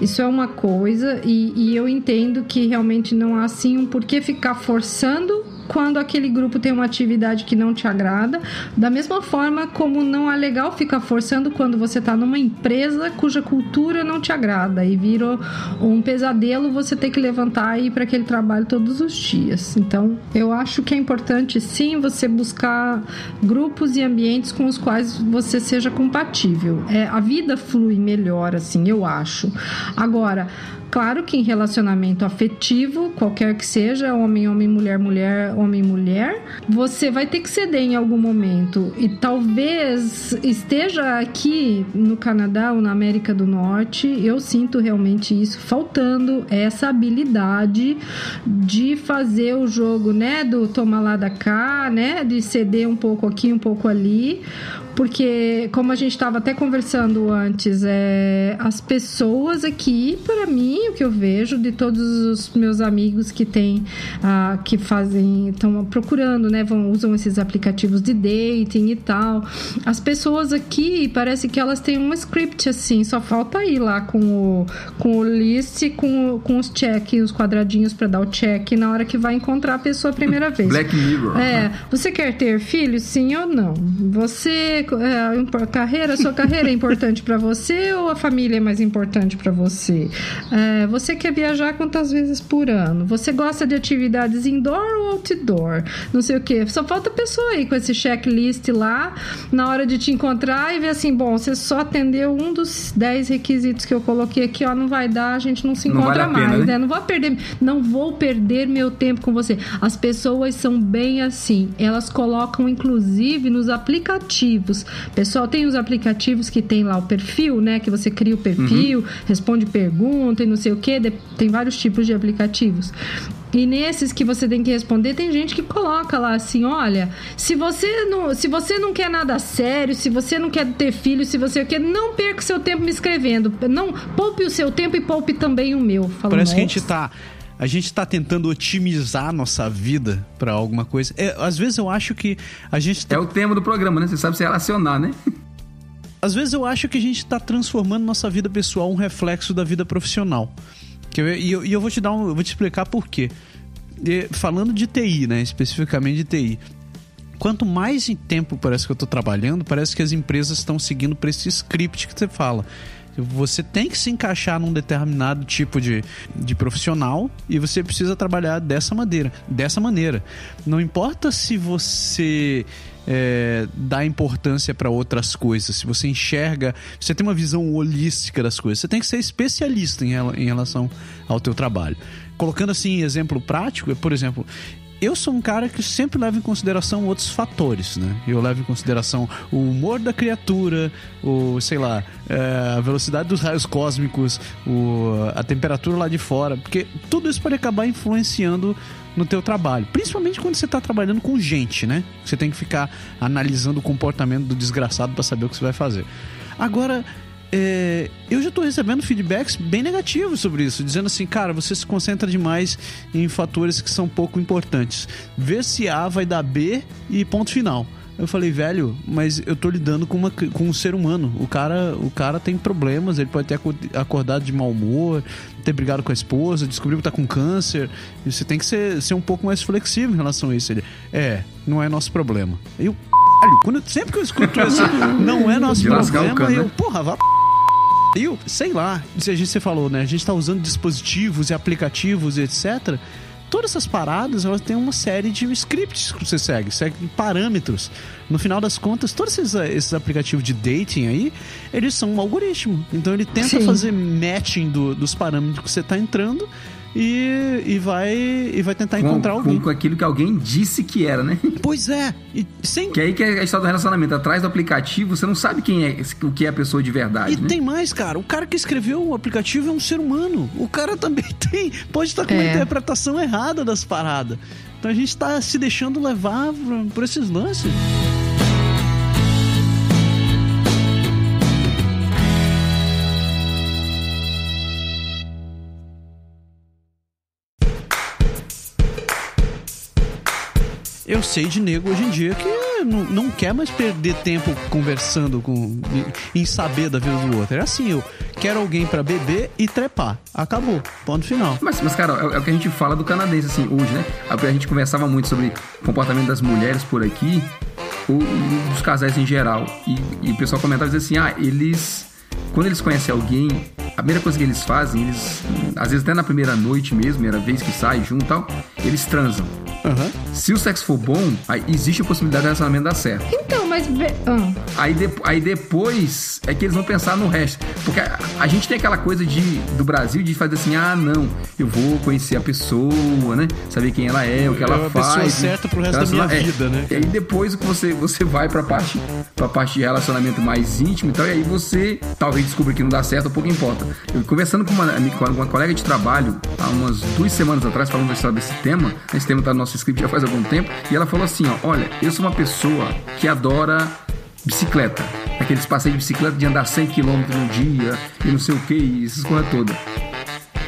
Isso é uma coisa, e, e eu entendo que realmente não há assim um porquê ficar forçando quando aquele grupo tem uma atividade que não te agrada. Da mesma forma como não é legal ficar forçando quando você está numa empresa cuja cultura não te agrada e vira um pesadelo você ter que levantar e ir para aquele trabalho todos os dias. Então, eu acho que é importante sim você buscar grupos e ambientes com os quais você seja compatível. É, a vida flui melhor assim, eu acho. Agora, Claro que em relacionamento afetivo, qualquer que seja, homem, homem, mulher, mulher, homem, mulher, você vai ter que ceder em algum momento. E talvez esteja aqui no Canadá ou na América do Norte, eu sinto realmente isso faltando essa habilidade de fazer o jogo, né, do tomar lá da cá, né, de ceder um pouco aqui, um pouco ali, porque como a gente estava até conversando antes, é, as pessoas aqui, para mim, o que eu vejo de todos os meus amigos que têm, ah, que fazem, estão procurando, né, vão usam esses aplicativos de dating e tal. As pessoas aqui parece que elas têm um script assim, só falta ir lá com o com o list, com, com os check, os quadradinhos para dar o check na hora que vai encontrar a pessoa a primeira vez. Black Mirror. É, você quer ter filhos, sim ou não? Você, é, carreira, sua carreira é importante pra você ou a família é mais importante pra você? É, você quer viajar quantas vezes por ano? Você gosta de atividades indoor ou outdoor? Não sei o que. Só falta a pessoa aí com esse checklist lá na hora de te encontrar e ver assim, bom, você só atendeu um dos 10 requisitos que eu coloquei aqui, ó, não vai dar, a gente não se Não encontra vale a pena, mais, né? né? Não vou perder, não vou perder meu tempo com você. As pessoas são bem assim. Elas colocam inclusive nos aplicativos. Pessoal, tem os aplicativos que tem lá o perfil, né? Que você cria o perfil, responde pergunta e não sei o que. Tem vários tipos de aplicativos. E nesses que você tem que responder, tem gente que coloca lá assim: olha, se você não, se você não quer nada sério, se você não quer ter filho, se você quer, não perca seu tempo me escrevendo. Não poupe o seu tempo e poupe também o meu. Falo, Parece que a "Nossa". gente tá. A gente tá tentando otimizar a nossa vida pra alguma coisa. É, às vezes eu acho que a gente tá É o tema do programa, né? Você sabe se relacionar, né? Às vezes eu acho que a gente tá transformando nossa vida pessoal um reflexo da vida profissional. Quer ver? E eu, e eu vou te dar um, eu vou te explicar por quê. E, falando de TI, né, especificamente de TI. Quanto mais em tempo parece que eu tô trabalhando, parece que as empresas estão seguindo para esse script que você fala. Você tem que se encaixar num determinado tipo de, de profissional e você precisa trabalhar dessa maneira. Dessa maneira. Não importa se você é, dá importância para outras coisas, se você enxerga, você tem uma visão holística das coisas. Você tem que ser especialista em, em relação ao teu trabalho. colocando assim exemplo prático, por exemplo, eu sou um cara que sempre leva em consideração outros fatores, né? Eu levo em consideração o humor da criatura, o, sei lá, é, a velocidade dos raios cósmicos, o, a temperatura lá de fora, porque tudo isso pode acabar influenciando no teu trabalho. Principalmente quando você está trabalhando com gente, né? Você tem que ficar analisando o comportamento do desgraçado para saber o que você vai fazer. Agora, é, eu já estou recebendo feedbacks bem negativos sobre isso, dizendo assim, cara, você se concentra demais em fatores que são pouco importantes. Vê se A vai dar B e ponto final. Eu falei, velho, mas eu tô lidando com, uma, com um ser humano. O cara, o cara tem problemas, ele pode ter acordado de mau humor, ter brigado com a esposa, descobriu que tá com câncer. Você tem que ser, ser um pouco mais flexível em relação a isso. Ele, é, não é nosso problema. Eu, quando, sempre que eu escuto isso, não é nosso problema, eu, né? porra, vá eu, sei lá, se a gente você falou, né? A gente tá usando dispositivos e aplicativos e etc todas essas paradas elas têm uma série de scripts que você segue, segue parâmetros. No final das contas, todos esses, esses aplicativos de dating aí, eles são um algoritmo. Então ele tenta Sim. fazer matching do, dos parâmetros que você está entrando e, e, vai, e vai tentar com, encontrar alguém. Com, com aquilo que alguém disse que era, né? Pois é. E sem... Que aí que é a história do relacionamento. Atrás do aplicativo, você não sabe quem é, o que é a pessoa de verdade. E né? tem mais, cara. O cara que escreveu o aplicativo é um ser humano. O cara também tem. Pode estar com é. uma interpretação errada das paradas. Então a gente está se deixando levar por esses lances. Eu sei de nego hoje em dia que não, não quer mais perder tempo conversando com em saber da vida do outro. É assim, eu quero alguém para beber e trepar. Acabou. Ponto final. Mas, mas cara, é, é, o que a gente fala do canadense, assim, hoje, né? A gente conversava muito sobre o comportamento das mulheres por aqui, ou dos casais em geral. E, e o pessoal comentava assim, ah, eles. Quando eles conhecem alguém, a primeira coisa que eles fazem, eles, às vezes até na primeira noite mesmo, primeira vez que sai junto e tal, eles transam. Uhum. Se o sexo for bom, aí existe a possibilidade do relacionamento dar certo. Então, mas. Ah. Aí, de, aí depois é que eles vão pensar no resto. Porque a, a, gente tem aquela coisa de, do Brasil de fazer assim: ah, não, eu vou conhecer a pessoa, né? Saber quem ela é, o que ela é faz. A pessoa certa pro resto da minha é, vida, né? E aí depois você, você vai pra parte, pra parte de relacionamento mais íntimo e tal, e aí você talvez descubra que não dá certo, pouco importa. Eu conversando com uma, com uma colega de trabalho há umas duas semanas atrás, falando desse tema, esse tema tá no nosso script já faz algum tempo, e ela falou assim: ó, olha, eu sou uma pessoa que adora bicicleta. Aqueles passeios de bicicleta de andar 100 km no dia e não sei o que, e essas coisas todas.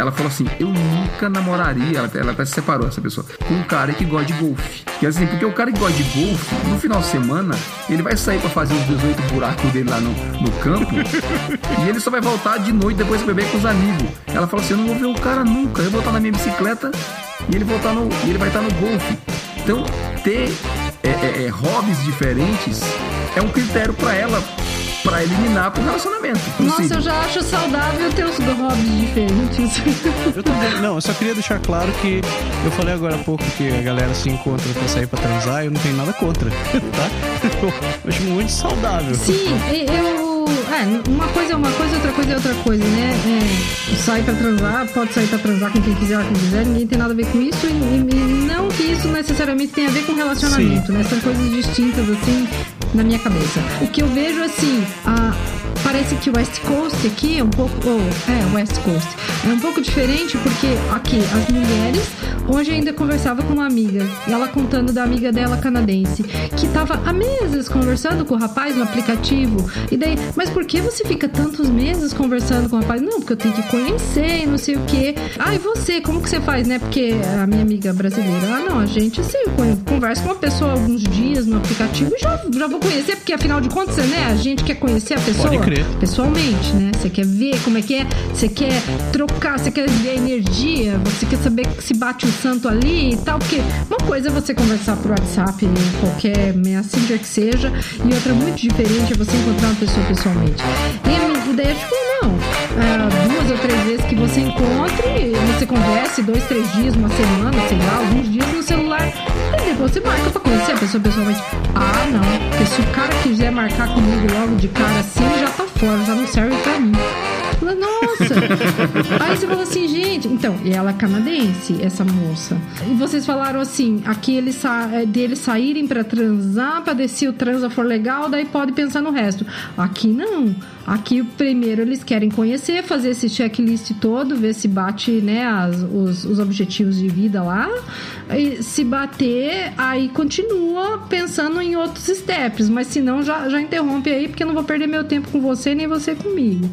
Ela falou assim: Eu nunca namoraria, ela, ela até se separou, essa pessoa, com um cara que gosta de golfe. Que assim, porque o cara que gosta de golfe, no final de semana, ele vai sair para fazer os 18 buracos dele lá no, no campo e ele só vai voltar de noite depois beber com os amigos. Ela falou assim: Eu não vou ver o cara nunca, eu vou voltar na minha bicicleta e ele, voltar no, e ele vai estar no golfe. Então, ter é, é, é, hobbies diferentes é um critério para ela para eliminar pro relacionamento. Nossa, eu já acho saudável ter os hobbies diferentes. Eu também. Não, eu só queria deixar claro que eu falei agora há pouco que a galera se encontra pra sair pra transar, eu não tenho nada contra, tá? Eu acho muito saudável. Sim, eu é, uma coisa é uma coisa, outra coisa é outra coisa, né? É, sai pra transar, pode sair pra transar com quem quiser, quem quiser, ninguém tem nada a ver com isso. E, e não que isso necessariamente tenha a ver com relacionamento, Sim. né? São coisas distintas, assim, na minha cabeça. O que eu vejo, assim, a parece que o West Coast aqui é um pouco. Oh, é, West Coast. É um pouco diferente porque aqui as mulheres. Hoje ainda conversava com uma amiga, e ela contando da amiga dela canadense, que tava há meses conversando com o rapaz no aplicativo. E daí, mas por que você fica tantos meses conversando com o rapaz? Não, porque eu tenho que conhecer e não sei o quê. Ah, e você, como que você faz, né? Porque a minha amiga brasileira, ah, não, a gente assim, eu converso com uma pessoa alguns dias no aplicativo e já, já vou conhecer, porque afinal de contas, né, a gente quer conhecer a pessoa. Pode crer. Pessoalmente, né? Você quer ver como é que é, você quer trocar, você quer ver energia, você quer saber se bate o santo ali e tal, porque uma coisa é você conversar por WhatsApp, qualquer messenger que seja, e outra muito diferente é você encontrar uma pessoa pessoalmente. E a minha ideia é tipo, não, é, duas ou três vezes que você encontre, você converse, dois, três dias, uma semana, sei lá, alguns dias no celular, depois você marca pra conhecer a pessoa pessoalmente. Ah, não, porque se o cara quiser marcar comigo logo de cara assim, já tá fora, já não Fala, Nossa! Aí você falou assim, gente. Então, e ela é canadense, essa moça. E vocês falaram assim: aqui eles sa é, deles saírem pra transar, pra descer o transa for legal, daí pode pensar no resto. Aqui não. Aqui, primeiro, eles querem conhecer, fazer esse checklist todo, ver se bate né, as, os, os objetivos de vida lá. E se bater, aí continua pensando em outros steps. Mas se não, já, já interrompe aí, porque eu não vou perder meu tempo com você, nem você comigo.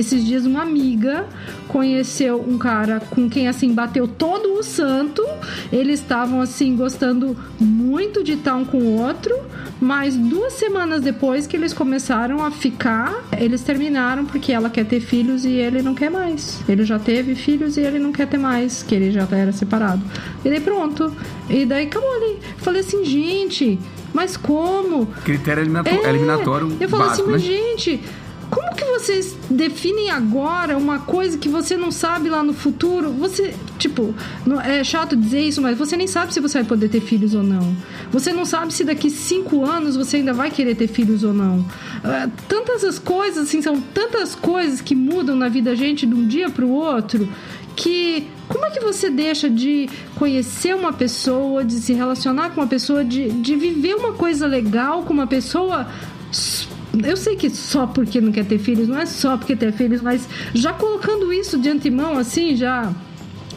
Esses dias, uma amiga conheceu um cara com quem, assim, bateu todo o santo. Eles estavam, assim, gostando muito de estar um com o outro. Mas duas semanas depois que eles começaram a ficar, eles terminaram porque ela quer ter filhos e ele não quer mais. Ele já teve filhos e ele não quer ter mais, que ele já era separado. E daí pronto. E daí acabou ali. Falei assim, gente, mas como? Critério eliminatório, É, eliminatório Eu falo básico, assim, mas né? gente, como que vocês definem agora uma coisa que você não sabe lá no futuro? Você, tipo, é chato dizer isso, mas você nem sabe se você vai poder ter filhos ou não. Você não sabe se daqui cinco anos você ainda vai querer ter filhos ou não. Ah, tantas as coisas, assim, são tantas coisas que mudam na vida da gente de um dia para o outro que como é que você deixa de conhecer uma pessoa, de se relacionar com uma pessoa, de, de viver uma coisa legal com uma pessoa? Eu sei que só porque não quer ter filhos, não é só porque ter filhos, mas já colocando isso de antemão, assim, já,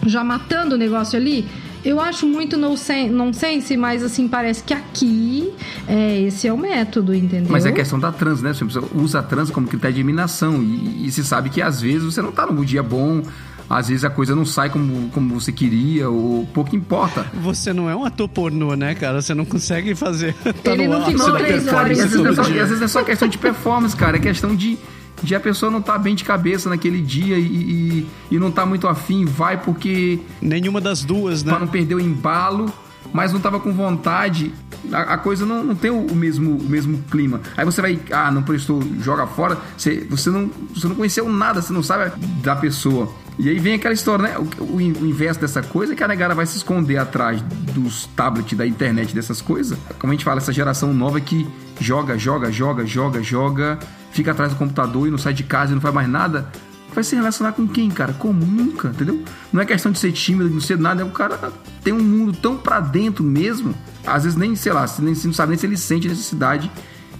já matando o negócio ali, eu acho muito nonsen- nonsense, mas assim, parece que aqui é, esse é o método, entendeu? Mas é questão da trans, né? Você usa a trans como critério de eliminação. E, e se sabe que às vezes você não tá num dia bom, às vezes a coisa não sai como, como você queria, ou pouco importa. Você não é um ator pornô, né, cara? Você não consegue fazer. Tá Ele no não da três horas às, vezes é só, às vezes é só questão de performance, cara. É questão de, de a pessoa não tá bem de cabeça naquele dia e, e, e não tá muito afim, vai porque Nenhuma das duas, né? pra não perder o embalo, mas não tava com vontade. A, a coisa não, não tem o, o mesmo, o mesmo clima. Aí você vai, ah, não prestou, joga fora. Você, você, não, você não conheceu nada, você não sabe da pessoa. E aí vem aquela história, né? O, o, o inverso dessa coisa é que a negara vai se esconder atrás dos tablets, da internet, dessas coisas. Como a gente fala, essa geração nova que joga, joga, joga, joga, joga, fica atrás do computador e não sai de casa e não faz mais nada vai se relacionar com quem, cara? Como? Nunca, entendeu? Não é questão de ser tímido, não ser nada, é o cara tem um mundo tão pra dentro mesmo, às vezes nem, sei lá, nem, não sabe nem se ele sente necessidade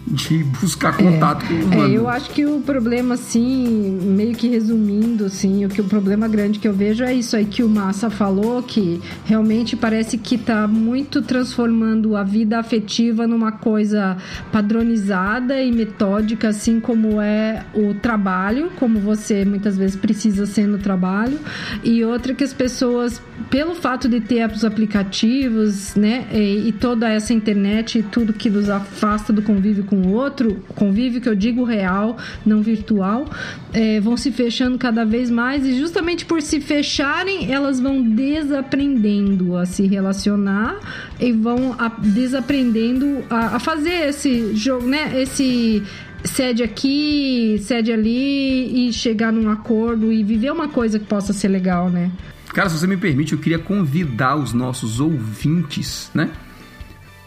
de buscar contato com o É, humano. eu acho que o problema, assim, meio que resumindo, assim, o que o problema grande que eu vejo é isso aí que o Massa falou, que realmente parece que tá muito transformando a vida afetiva numa coisa padronizada e metódica, assim como é o trabalho, como você muitas vezes precisa ser no trabalho, e outra que as pessoas, pelo fato de ter os aplicativos, né, e, e toda essa internet e tudo que nos afasta do convívio com o outro, convívio que eu digo real, não virtual, é, vão se fechando cada vez mais e justamente por se fecharem, elas vão desaprendendo a se relacionar e vão a- desaprendendo a, a fazer esse jogo, né, esse cede aqui, cede ali e chegar num acordo e viver uma coisa que possa ser legal, né? Cara, se você me permite, eu queria convidar os nossos ouvintes, né?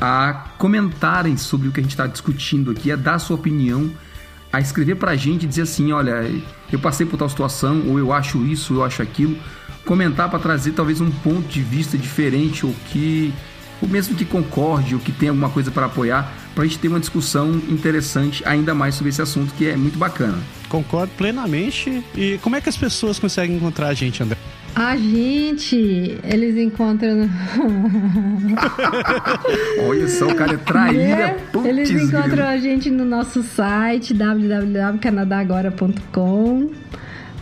A comentarem sobre o que a gente está discutindo aqui, a dar a sua opinião, a escrever pra gente e dizer assim: olha, eu passei por tal situação, ou eu acho isso, eu acho aquilo. Comentar para trazer talvez um ponto de vista diferente, ou que. ou mesmo que concorde, ou que tenha alguma coisa para apoiar, pra gente ter uma discussão interessante ainda mais sobre esse assunto que é muito bacana. Concordo plenamente. E como é que as pessoas conseguem encontrar a gente, André? A gente, eles encontram. Olha só, o cara é traíra, putz, Eles encontram a gente no nosso site www.canadagora.com.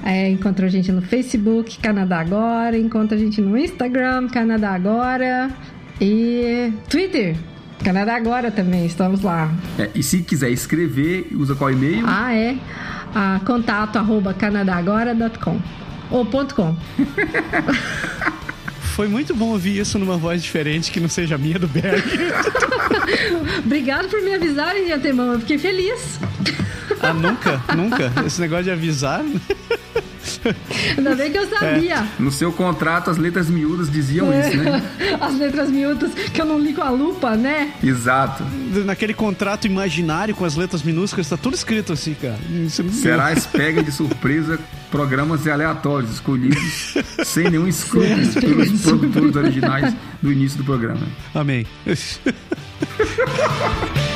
É, encontra a gente no Facebook, Canadá Agora. Encontra a gente no Instagram, Canadá Agora. E Twitter, Canadá Agora também, estamos lá. É, e se quiser escrever, usa qual e-mail? Ah, é? Ah, contato arroba canadagora.com ou ponto .com. Foi muito bom ouvir isso numa voz diferente que não seja a minha do Berg. Obrigado por me avisarem de antemão, eu fiquei feliz. Ah, nunca, nunca. Esse negócio de avisar. Ainda bem que eu sabia. No seu contrato, as letras miúdas diziam isso, né? As letras miúdas que eu não li com a lupa, né? Exato. Naquele contrato imaginário com as letras minúsculas, tá tudo escrito assim, cara. Não- Serás pega de surpresa programas aleatórios escolhidos sem nenhum escrúpulo pelos produtores originais do início do programa. Amém.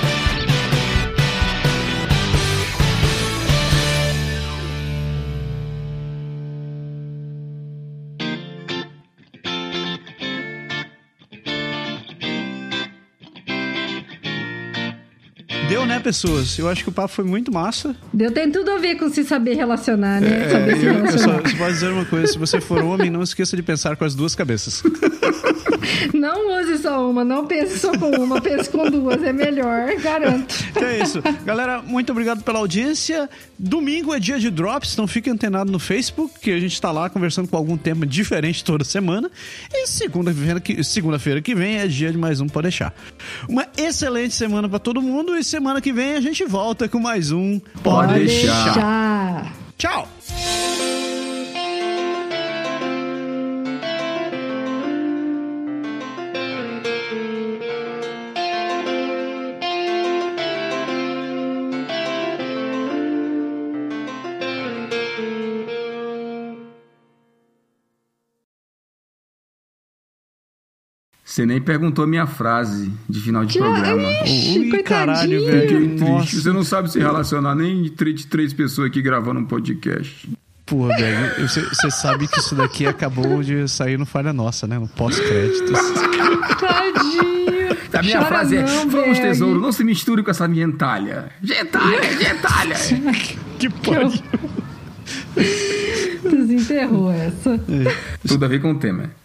Deu, né, pessoas? Eu acho que o papo foi muito massa. Deu tem tudo a ver com se saber relacionar, né? saber se Eu, eu só, relacionar. só posso dizer uma coisa: se você for homem, não esqueça de pensar com as duas cabeças. Não use só uma, não pense só com uma, pense com duas, é melhor, garanto. Então é isso. Galera, muito obrigado pela audiência. Domingo é dia de drops, então fique antenado no Facebook, que a gente tá lá conversando com algum tema diferente toda semana. E segunda-feira que, segunda-feira que vem é dia de mais um Pode Deixar. Uma excelente semana pra todo mundo e semana que vem a gente volta com mais um Pode deixar. deixar. Tchau! Você nem perguntou a minha frase de final de programa. Ixi, Ui, caralho, velho. triste. Nossa. Você não sabe se relacionar nem de três, pessoas aqui gravando um podcast. Porra, velho. Você sabe que isso daqui acabou de sair no Falha Nossa, né? No pós-créditos. Tadinho. A minha Chora frase é: não, Vamos, Berg. tesouro, não se misture com essa gentalha. Gentalha, gentalha. que pode. Desenterrou essa. Tudo a ver com o tema.